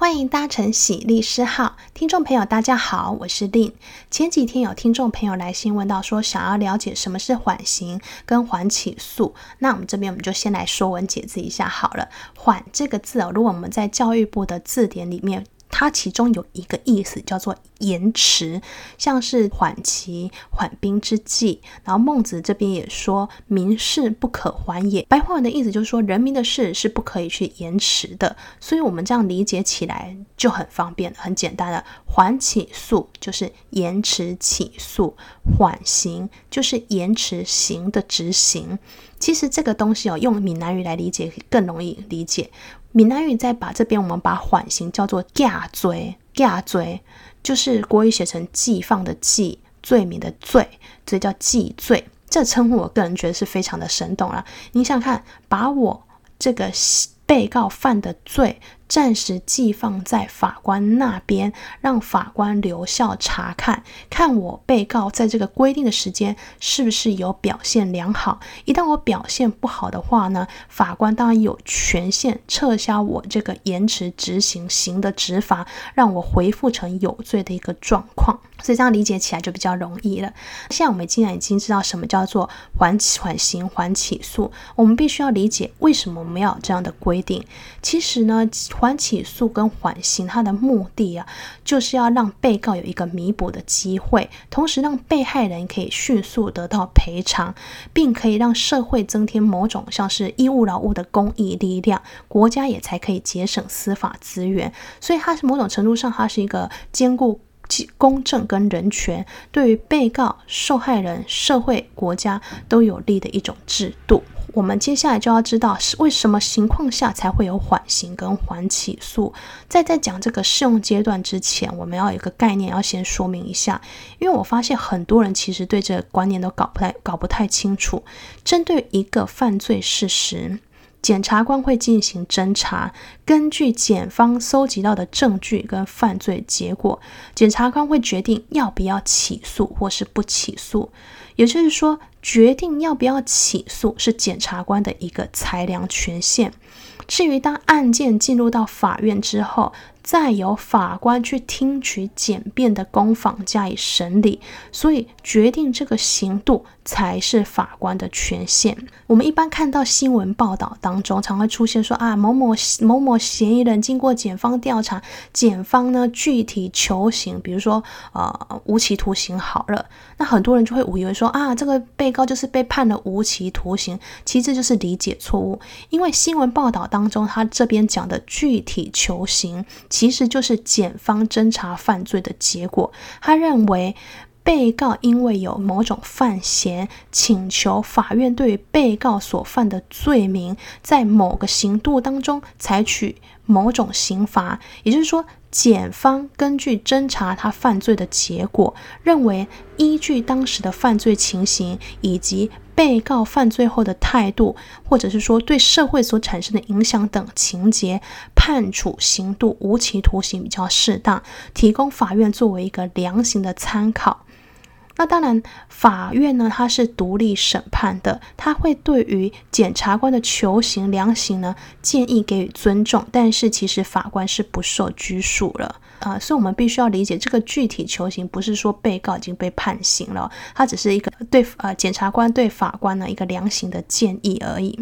欢迎搭乘喜律师号，听众朋友大家好，我是令。前几天有听众朋友来信问到说，想要了解什么是缓刑跟缓起诉，那我们这边我们就先来说文解字一下好了。缓这个字哦，如果我们在教育部的字典里面。它其中有一个意思叫做延迟，像是缓期、缓兵之计。然后孟子这边也说：“民事不可缓也。”白话文的意思就是说，人民的事是不可以去延迟的。所以，我们这样理解起来就很方便、很简单了。缓起诉就是延迟起诉，缓刑就是延迟刑的执行。其实这个东西哦，用闽南语来理解更容易理解。闽南语再把这边，我们把缓刑叫做假罪，假罪就是国语写成既放的既，罪名的罪，所以叫既罪。这称呼我个人觉得是非常的生动了。你想看，把我这个被告犯的罪。暂时寄放在法官那边，让法官留校查看，看我被告在这个规定的时间是不是有表现良好。一旦我表现不好的话呢，法官当然有权限撤销我这个延迟执行刑的执罚，让我恢复成有罪的一个状况。所以这样理解起来就比较容易了。现在我们既然已经知道什么叫做缓缓刑、缓起诉，我们必须要理解为什么我们要有这样的规定。其实呢。缓起诉跟缓刑，它的目的啊，就是要让被告有一个弥补的机会，同时让被害人可以迅速得到赔偿，并可以让社会增添某种像是义务劳务的公益力量，国家也才可以节省司法资源。所以，它是某种程度上，它是一个兼顾公正跟人权，对于被告、受害人、社会、国家都有利的一种制度。我们接下来就要知道是为什么情况下才会有缓刑跟缓起诉。在在讲这个适用阶段之前，我们要有一个概念要先说明一下，因为我发现很多人其实对这个观念都搞不太搞不太清楚。针对一个犯罪事实，检察官会进行侦查，根据检方搜集到的证据跟犯罪结果，检察官会决定要不要起诉或是不起诉。也就是说，决定要不要起诉是检察官的一个裁量权限。至于当案件进入到法院之后，再由法官去听取检辩的公访加以审理，所以决定这个刑度才是法官的权限。我们一般看到新闻报道当中，常会出现说啊，某某某某嫌疑人经过检方调查，检方呢具体求刑，比如说呃无期徒刑好了，那很多人就会误以为说啊，这个被告就是被判了无期徒刑，其实就是理解错误，因为新闻报道当中他这边讲的具体求刑。其实就是检方侦查犯罪的结果。他认为被告因为有某种犯嫌，请求法院对被告所犯的罪名，在某个刑度当中采取某种刑罚。也就是说，检方根据侦查他犯罪的结果，认为依据当时的犯罪情形以及被告犯罪后的态度，或者是说对社会所产生的影响等情节，判处刑度无期徒刑比较适当，提供法院作为一个量刑的参考。那当然，法院呢，它是独立审判的，它会对于检察官的求刑量刑呢，建议给予尊重，但是其实法官是不受拘束了啊、所以我们必须要理解这个具体求刑，不是说被告已经被判刑了，它只是一个对呃检察官对法官的一个量刑的建议而已。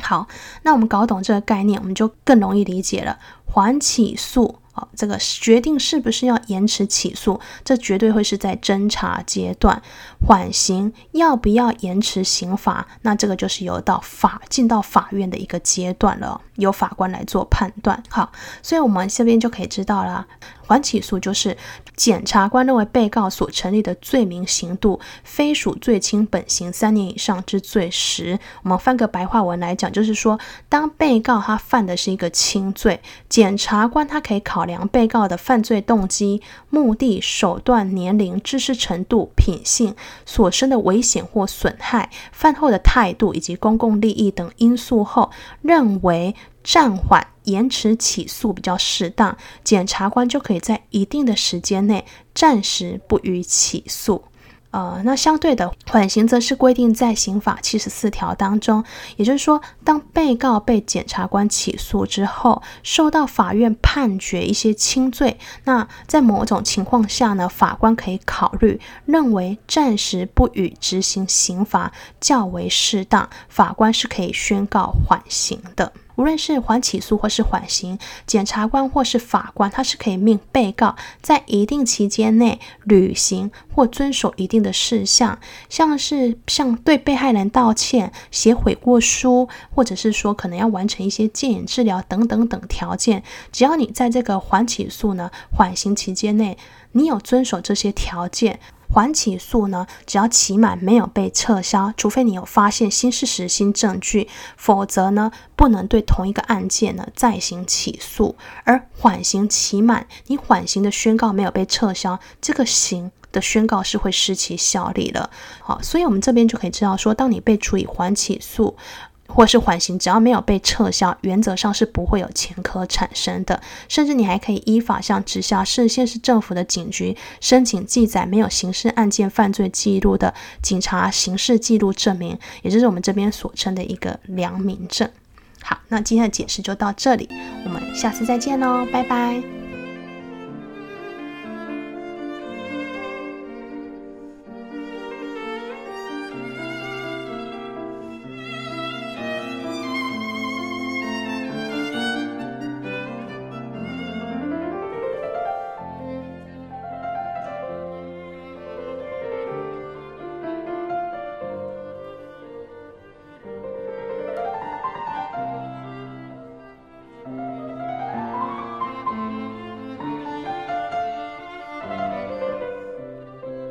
好，那我们搞懂这个概念，我们就更容易理解了，缓起诉。哦，这个决定是不是要延迟起诉，这绝对会是在侦查阶段。缓刑要不要延迟刑罚，那这个就是由到法进到法院的一个阶段了，由法官来做判断。好，所以我们这边就可以知道了。缓起诉就是检察官认为被告所成立的罪名刑度非属最轻本刑三年以上之罪时，我们翻个白话文来讲，就是说，当被告他犯的是一个轻罪，检察官他可以考量被告的犯罪动机、目的、手段、年龄、知识程度、品性所生的危险或损害、犯后的态度以及公共利益等因素后，认为。暂缓、延迟起诉比较适当，检察官就可以在一定的时间内暂时不予起诉。呃，那相对的缓刑则是规定在刑法七十四条当中，也就是说，当被告被检察官起诉之后，受到法院判决一些轻罪，那在某种情况下呢，法官可以考虑认为暂时不予执行刑罚较为适当，法官是可以宣告缓刑的。无论是缓起诉或是缓刑，检察官或是法官，他是可以命被告在一定期间内履行或遵守一定的事项，像是向对被害人道歉、写悔过书，或者是说可能要完成一些戒瘾治疗等等等条件。只要你在这个缓起诉呢、缓刑期间内，你有遵守这些条件。缓起诉呢，只要期满没有被撤销，除非你有发现新事实、新证据，否则呢，不能对同一个案件呢再行起诉。而缓刑期满，你缓刑的宣告没有被撤销，这个刑的宣告是会失其效力的。好，所以我们这边就可以知道说，当你被处以缓起诉。或是缓刑，只要没有被撤销，原则上是不会有前科产生的。甚至你还可以依法向直辖市、县市政府的警局申请记载没有刑事案件犯罪记录的警察刑事记录证明，也就是我们这边所称的一个良民证。好，那今天的解释就到这里，我们下次再见喽，拜拜。